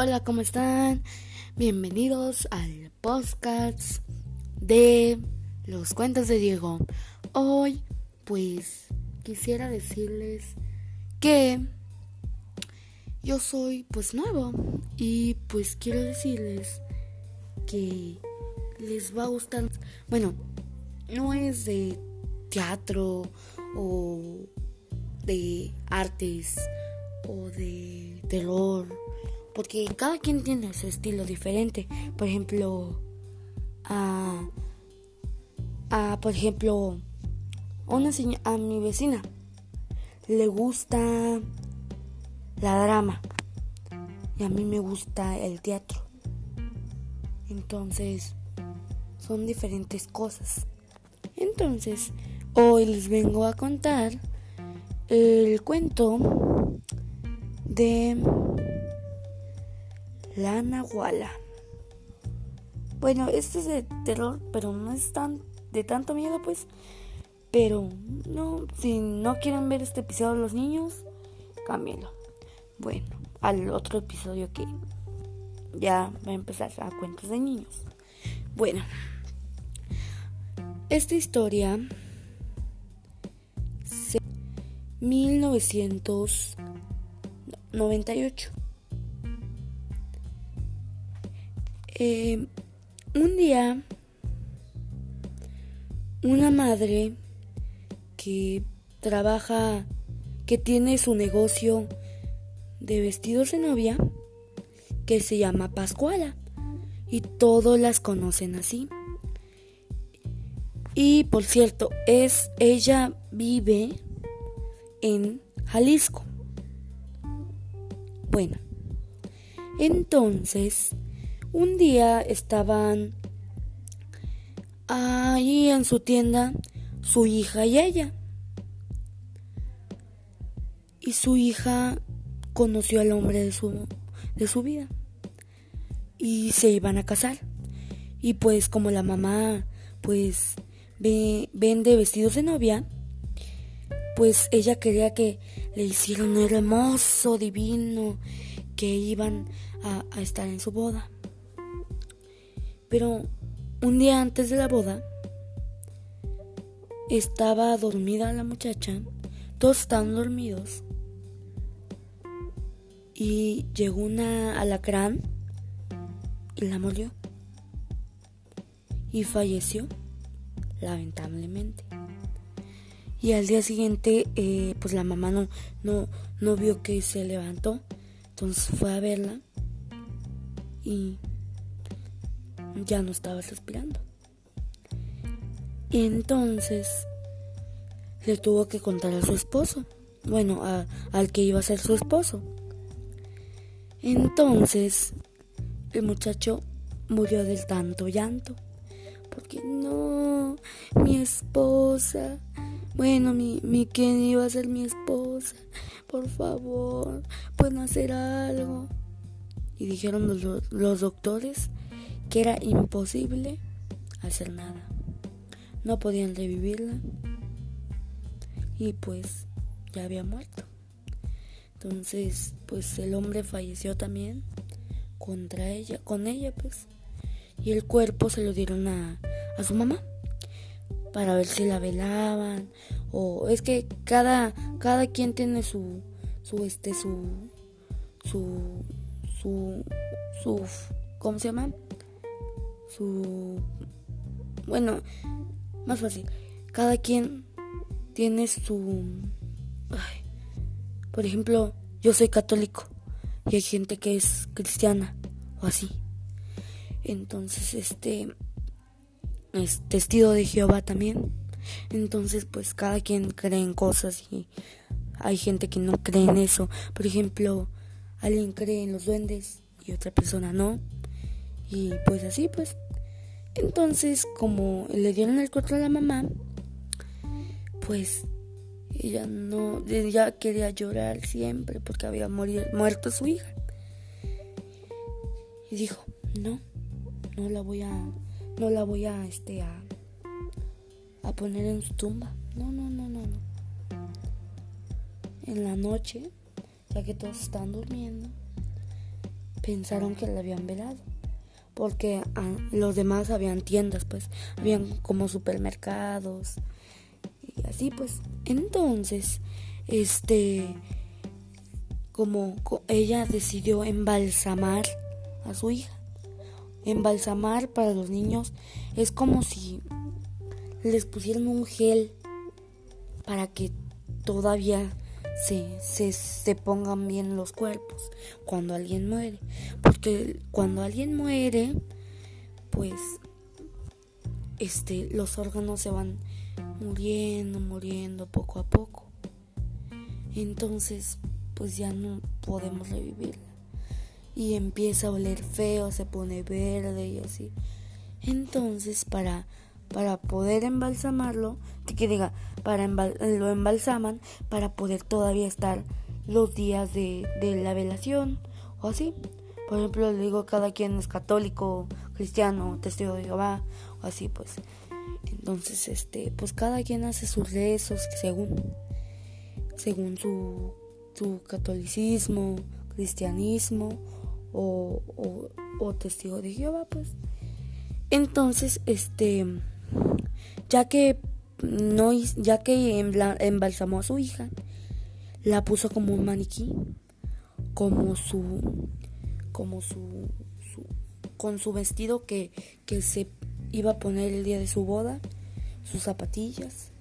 Hola, ¿cómo están? Bienvenidos al podcast de los cuentos de Diego. Hoy, pues, quisiera decirles que yo soy, pues, nuevo y pues quiero decirles que les va a gustar. Bueno, no es de teatro o de artes o de terror porque cada quien tiene su estilo diferente. Por ejemplo, a, a por ejemplo, una a mi vecina le gusta la drama y a mí me gusta el teatro. Entonces, son diferentes cosas. Entonces, hoy les vengo a contar el cuento de la Nahuala. Bueno, este es de terror, pero no es tan de tanto miedo, pues. Pero no, si no quieren ver este episodio los niños, cámbienlo. Bueno, al otro episodio que ya va a empezar a cuentos de niños. Bueno, esta historia 1998 Eh, un día, una madre que trabaja, que tiene su negocio de vestidos de novia, que se llama Pascuala, y todos las conocen así. Y por cierto, es ella vive en Jalisco. Bueno, entonces un día estaban ahí en su tienda su hija y ella. Y su hija conoció al hombre de su, de su vida. Y se iban a casar. Y pues como la mamá pues vende vestidos de novia, pues ella quería que le hicieran un hermoso, divino, que iban a estar en su boda. Pero un día antes de la boda, estaba dormida la muchacha, todos estaban dormidos, y llegó una alacrán y la molió. Y falleció, lamentablemente. Y al día siguiente, eh, pues la mamá no, no, no vio que se levantó, entonces fue a verla y ya no estaba respirando. Entonces le tuvo que contar a su esposo, bueno, al que iba a ser su esposo. Entonces el muchacho murió del tanto llanto, porque no, mi esposa, bueno, mi, mi quien iba a ser mi esposa, por favor, pueden hacer algo. Y dijeron los, los doctores que era imposible hacer nada. No podían revivirla y pues ya había muerto. Entonces, pues el hombre falleció también contra ella, con ella pues. Y el cuerpo se lo dieron a, a su mamá para ver si la velaban o es que cada cada quien tiene su su este su su su su ¿cómo se llama? Su... Bueno, más fácil. Cada quien tiene su... por ejemplo, yo soy católico y hay gente que es cristiana o así. Entonces, este es testigo de Jehová también. Entonces, pues cada quien cree en cosas y hay gente que no cree en eso. Por ejemplo, alguien cree en los duendes y otra persona no. Y pues así, pues. Entonces, como le dieron el cuerpo a la mamá, pues ella no, ella quería llorar siempre porque había muerto su hija. Y dijo, no, no la voy a, no la voy a, este, a, a poner en su tumba. No, no, no, no, no. En la noche, ya que todos están durmiendo, pensaron que la habían velado. Porque ah, los demás habían tiendas, pues, habían como supermercados y así, pues. Entonces, este, como ella decidió embalsamar a su hija. Embalsamar para los niños es como si les pusieran un gel para que todavía se, se, pongan bien los cuerpos cuando alguien muere. Porque cuando alguien muere, pues este, los órganos se van muriendo, muriendo poco a poco. Entonces, pues ya no podemos revivirla. Y empieza a oler feo, se pone verde y así. Entonces, para para poder embalsamarlo, que diga, para lo embalsaman para poder todavía estar los días de, de la velación o así. Por ejemplo, le digo, cada quien es católico, cristiano, testigo de Jehová o así, pues. Entonces, este, pues cada quien hace sus rezos según, según su, su catolicismo, cristianismo o, o, o testigo de Jehová, pues. Entonces, este ya que no ya que embalsamó a su hija, la puso como un maniquí, como su como su, con su vestido que, que se iba a poner el día de su boda, sus zapatillas,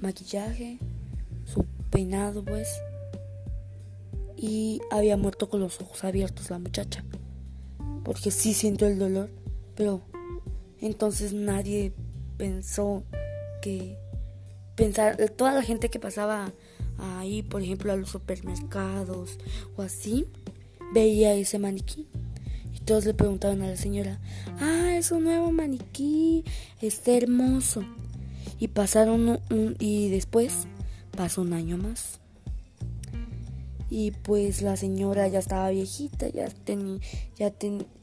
maquillaje, su peinado pues. Y había muerto con los ojos abiertos la muchacha, porque sí sintió el dolor, pero entonces nadie pensó que pensar toda la gente que pasaba ahí, por ejemplo, a los supermercados o así, veía ese maniquí. Y todos le preguntaban a la señora, ah, es un nuevo maniquí, está hermoso. Y pasaron un, y después pasó un año más. Y pues la señora ya estaba viejita, ya, tenía ya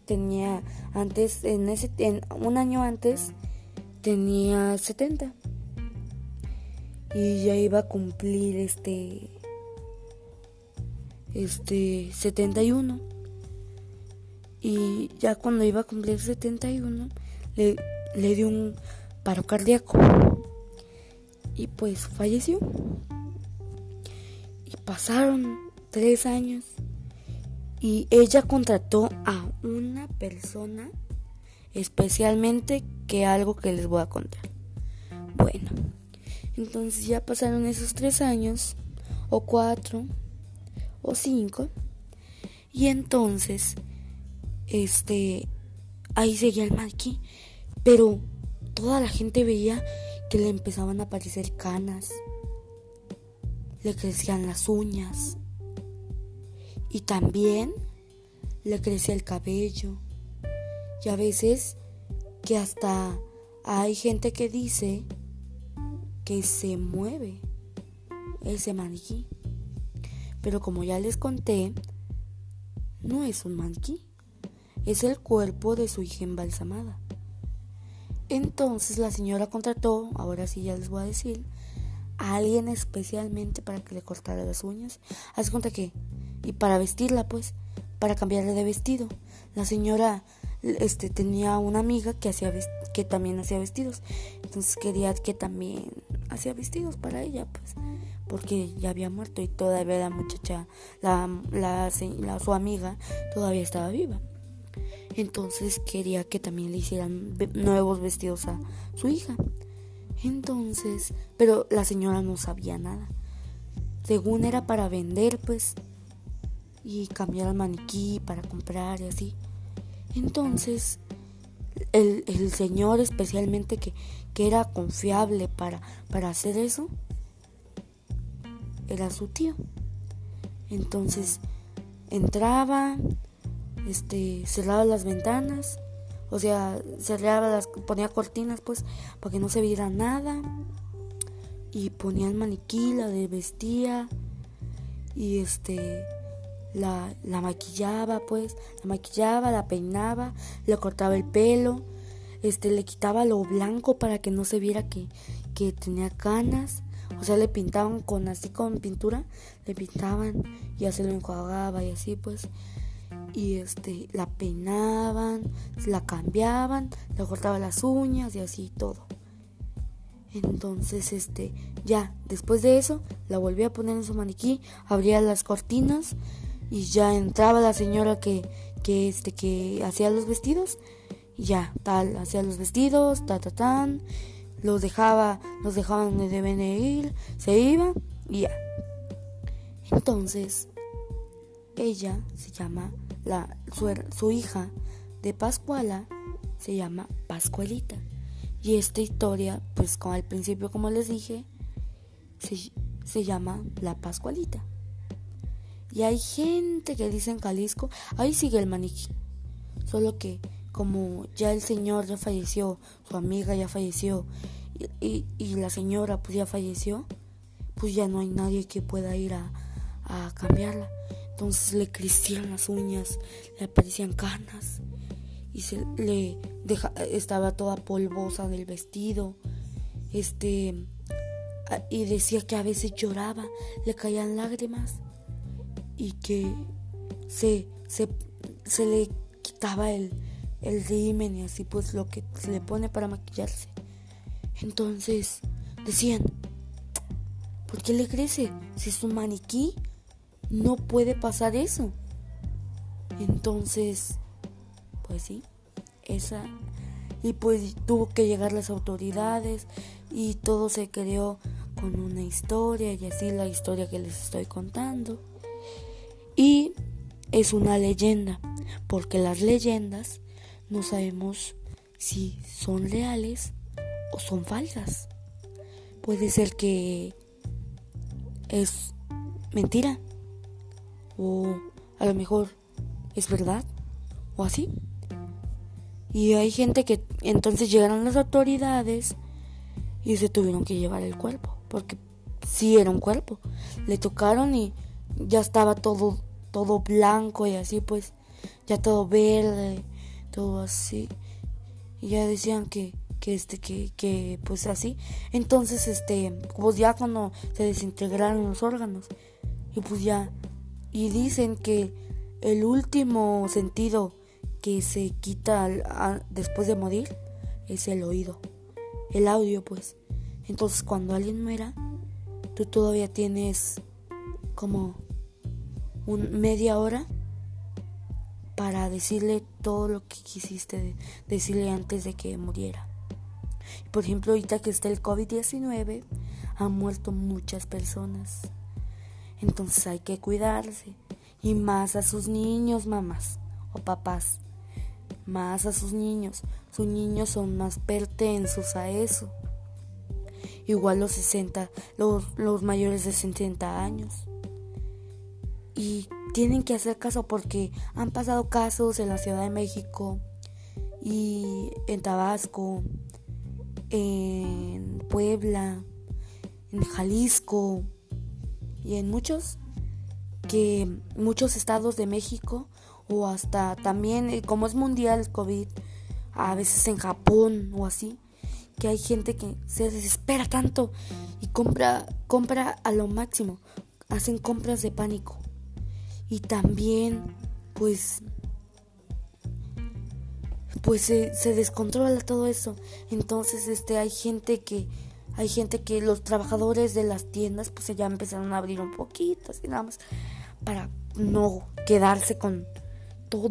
tenía antes, en ese, en, un año antes, tenía 70 y ya iba a cumplir este este 71 y ya cuando iba a cumplir 71 le, le dio un paro cardíaco. Y pues falleció. Y pasaron tres años. Y ella contrató a una persona especialmente que algo que les voy a contar. Bueno, entonces ya pasaron esos tres años, o cuatro, o cinco, y entonces, este, ahí seguía el maniquí, pero toda la gente veía que le empezaban a aparecer canas, le crecían las uñas, y también le crecía el cabello y a veces que hasta hay gente que dice que se mueve ese maniquí. Pero como ya les conté, no es un maniquí, es el cuerpo de su hija embalsamada. Entonces la señora contrató, ahora sí ya les voy a decir, a alguien especialmente para que le cortara las uñas. Haz cuenta que, y para vestirla pues, para cambiarle de vestido. La señora este tenía una amiga que hacía que también hacía vestidos. Entonces quería que también hacía vestidos para ella pues porque ya había muerto y todavía la muchacha la, la, su amiga todavía estaba viva. Entonces quería que también le hicieran nuevos vestidos a su hija. Entonces pero la señora no sabía nada. Según era para vender pues y cambiar al maniquí para comprar y así entonces, el, el señor especialmente que, que, era confiable para, para hacer eso, era su tío. Entonces, entraba, este, cerraba las ventanas, o sea, cerraba las, ponía cortinas pues, para que no se viera nada, y ponía el maniquí, la de vestía, y este la, la maquillaba, pues, la maquillaba, la peinaba, le cortaba el pelo, este, le quitaba lo blanco para que no se viera que, que tenía canas, o sea, le pintaban con así con pintura, le pintaban y ya se lo enjuagaba y así, pues, y este la peinaban, la cambiaban, le cortaban las uñas y así todo. Entonces, este, ya, después de eso, la volví a poner en su maniquí, abría las cortinas y ya entraba la señora que, que, este, que hacía los vestidos y ya, tal, hacía los vestidos, ta, ta, tan, los dejaba, los dejaba donde deben ir, se iba y ya. Entonces, ella se llama, la, su, su hija de Pascuala se llama Pascualita. Y esta historia, pues al principio como les dije, se, se llama La Pascualita. Y hay gente que dice en Jalisco, ahí sigue el maniquí. Solo que como ya el señor ya falleció, su amiga ya falleció y, y, la señora pues ya falleció, pues ya no hay nadie que pueda ir a, a cambiarla. Entonces le crecían las uñas, le aparecían canas y se le estaba toda polvosa del vestido. Este y decía que a veces lloraba, le caían lágrimas y que se, se, se le quitaba el, el rimen y así pues lo que se le pone para maquillarse. Entonces decían, ¿por qué le crece? Si es un maniquí, no puede pasar eso. Entonces pues sí, esa. Y pues tuvo que llegar las autoridades y todo se creó con una historia y así la historia que les estoy contando. Y es una leyenda, porque las leyendas no sabemos si son reales o son falsas. Puede ser que es mentira o a lo mejor es verdad o así. Y hay gente que entonces llegaron las autoridades y se tuvieron que llevar el cuerpo, porque sí era un cuerpo. Le tocaron y ya estaba todo todo blanco y así pues ya todo verde, todo así. Y ya decían que que este que que pues así. Entonces este pues ya cuando se desintegraron los órganos y pues ya y dicen que el último sentido que se quita después de morir es el oído, el audio pues. Entonces cuando alguien muera, tú todavía tienes como un media hora para decirle todo lo que quisiste decirle antes de que muriera. Por ejemplo, ahorita que está el COVID-19, han muerto muchas personas. Entonces hay que cuidarse. Y más a sus niños, mamás o papás más a sus niños. Sus niños son más pertensos a eso. Igual los 60, los, los mayores de 60 años. Y tienen que hacer caso porque han pasado casos en la Ciudad de México y en Tabasco, en Puebla, en Jalisco y en muchos que muchos estados de México o hasta también, eh, como es mundial el COVID, a veces en Japón o así, que hay gente que se desespera tanto y compra, compra a lo máximo, hacen compras de pánico. Y también, pues, pues se, se descontrola todo eso. Entonces, este, hay gente que, hay gente que los trabajadores de las tiendas, pues ya empezaron a abrir un poquito, así nada más, para no quedarse con, todo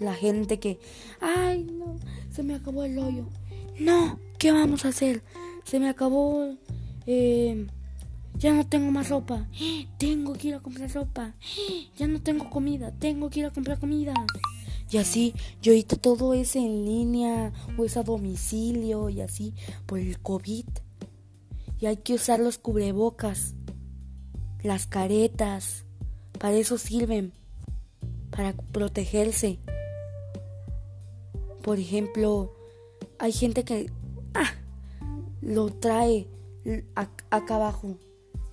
la gente que, ay, no, se me acabó el hoyo. No, ¿qué vamos a hacer? Se me acabó, eh, ya no tengo más ropa. Tengo que ir a comprar ropa. Ya no tengo comida. Tengo que ir a comprar comida. Y así, yo ahorita todo es en línea o es a domicilio y así por el COVID. Y hay que usar los cubrebocas, las caretas. Para eso sirven para protegerse. Por ejemplo, hay gente que ah, lo trae acá abajo.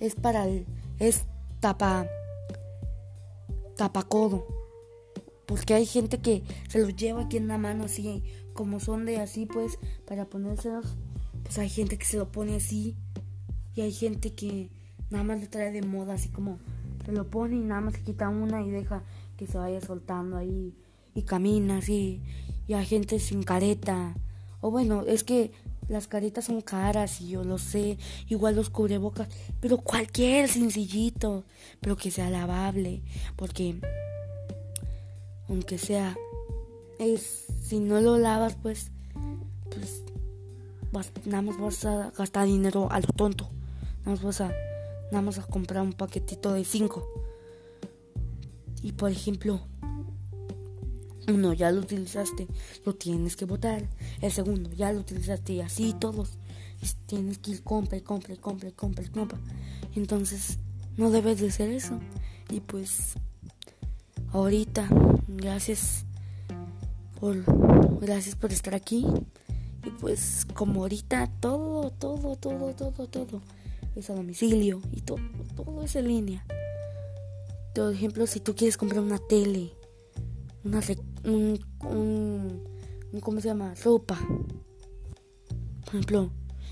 Es para el. Es tapa. Tapacodo. Porque hay gente que se los lleva aquí en la mano así. Como son de así, pues. Para ponérselos. Pues hay gente que se lo pone así. Y hay gente que nada más lo trae de moda, así como Se lo pone y nada más se quita una y deja que se vaya soltando ahí y camina así. Y hay gente sin careta. O bueno, es que las caretas son caras y yo lo sé, igual los cubrebocas, pero cualquier sencillito, pero que sea lavable, porque aunque sea es si no lo lavas pues pues nada más vas a gastar dinero a lo tonto. Nada más vas a nada más a comprar un paquetito de 5. Y por ejemplo, uno ya lo utilizaste, lo tienes que botar. El segundo ya lo utilizaste y así todos. tienes que ir compra y compra y compra y compra y compra. Entonces, no debes de ser eso. Y pues, ahorita, gracias por, gracias por estar aquí. Y pues, como ahorita todo, todo, todo, todo, todo es a domicilio y todo, todo es en línea. Por ejemplo, si tú quieres comprar una tele, una un, un, ¿cómo se llama? Ropa. Por ejemplo,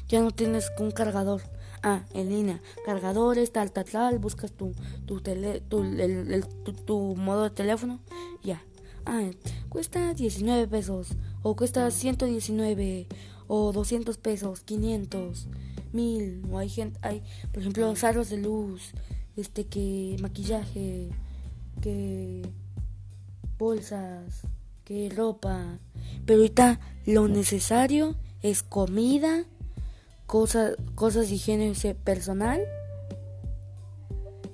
ya no tienes un cargador. Ah, en línea, cargadores, tal, tal, tal, buscas tu, tu, tele, tu, el, tu, modo de teléfono, ya. Ah, cuesta 19 pesos, o cuesta 119, o 200 pesos, 500, 1000, o hay gente, hay, por ejemplo, aros de luz, este, que maquillaje, que bolsas, que ropa. Pero ahorita lo necesario es comida, cosas, cosas de higiene personal,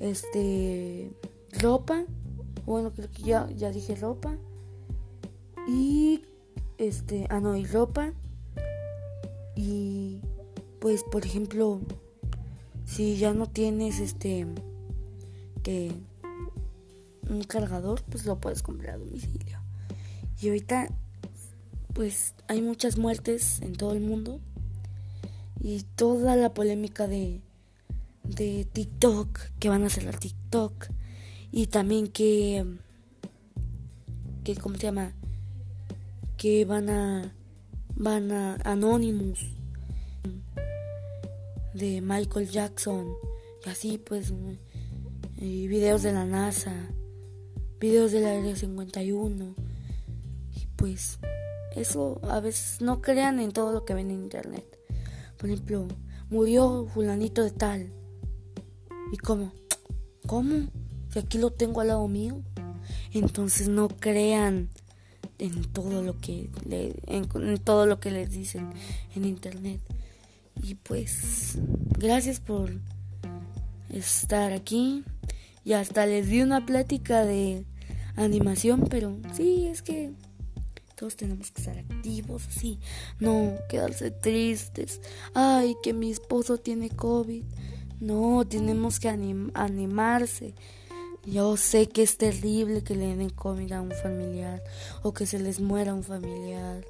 este, ropa. Bueno, creo que ya, ya dije ropa. Y este, ah no, y ropa. Y pues por ejemplo, si ya no tienes este que un cargador, pues lo puedes comprar a domicilio. Y ahorita, pues hay muchas muertes en todo el mundo. Y toda la polémica de, de TikTok, que van a cerrar TikTok. Y también que, que, ¿cómo se llama? Que van a, van a Anonymous de Michael Jackson. Y así pues, y videos de la NASA videos del área 51. Y pues eso a veces no crean en todo lo que ven en internet. Por ejemplo, murió fulanito de tal. ¿Y cómo? ¿Cómo? Si aquí lo tengo al lado mío. Entonces no crean en todo lo que le, en, en todo lo que les dicen en internet. Y pues gracias por estar aquí. Y hasta les di una plática de animación, pero sí, es que todos tenemos que estar activos, así, no quedarse tristes. Ay, que mi esposo tiene COVID. No, tenemos que animarse. Yo sé que es terrible que le den COVID a un familiar o que se les muera un familiar.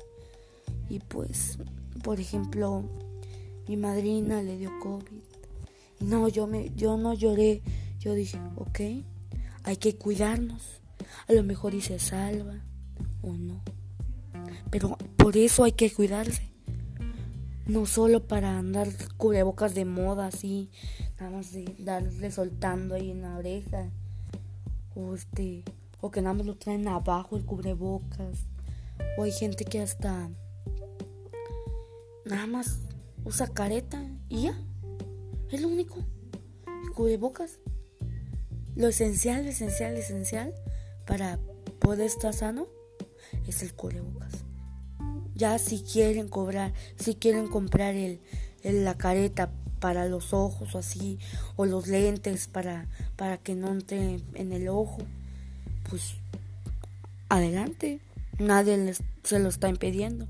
Y pues, por ejemplo, mi madrina le dio COVID. No, yo me yo no lloré. Yo dije, ok, hay que cuidarnos a lo mejor y se salva o no. Pero por eso hay que cuidarse. No solo para andar cubrebocas de moda así, nada más de darle soltando ahí en la oreja. O este, o que nada más lo traen abajo el cubrebocas. O hay gente que hasta nada más usa careta y ya. Es lo único. El cubrebocas. Lo esencial, esencial, esencial para poder estar sano es el cubrebocas. Ya si quieren cobrar, si quieren comprar el, la careta para los ojos o así, o los lentes para, para que no entre en el ojo, pues adelante, nadie les, se lo está impidiendo.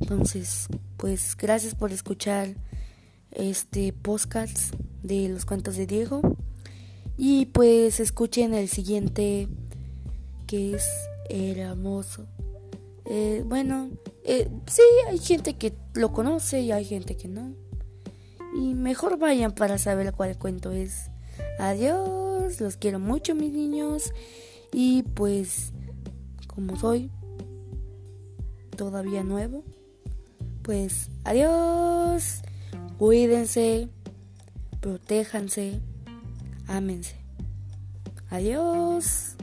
Entonces, pues gracias por escuchar este podcast de los cuentos de Diego y pues escuchen el siguiente que es hermoso. Eh, bueno, eh, sí, hay gente que lo conoce y hay gente que no. Y mejor vayan para saber cuál cuento es. Adiós, los quiero mucho mis niños. Y pues, como soy todavía nuevo, pues adiós. Cuídense, protéjanse, Ámense. Adiós.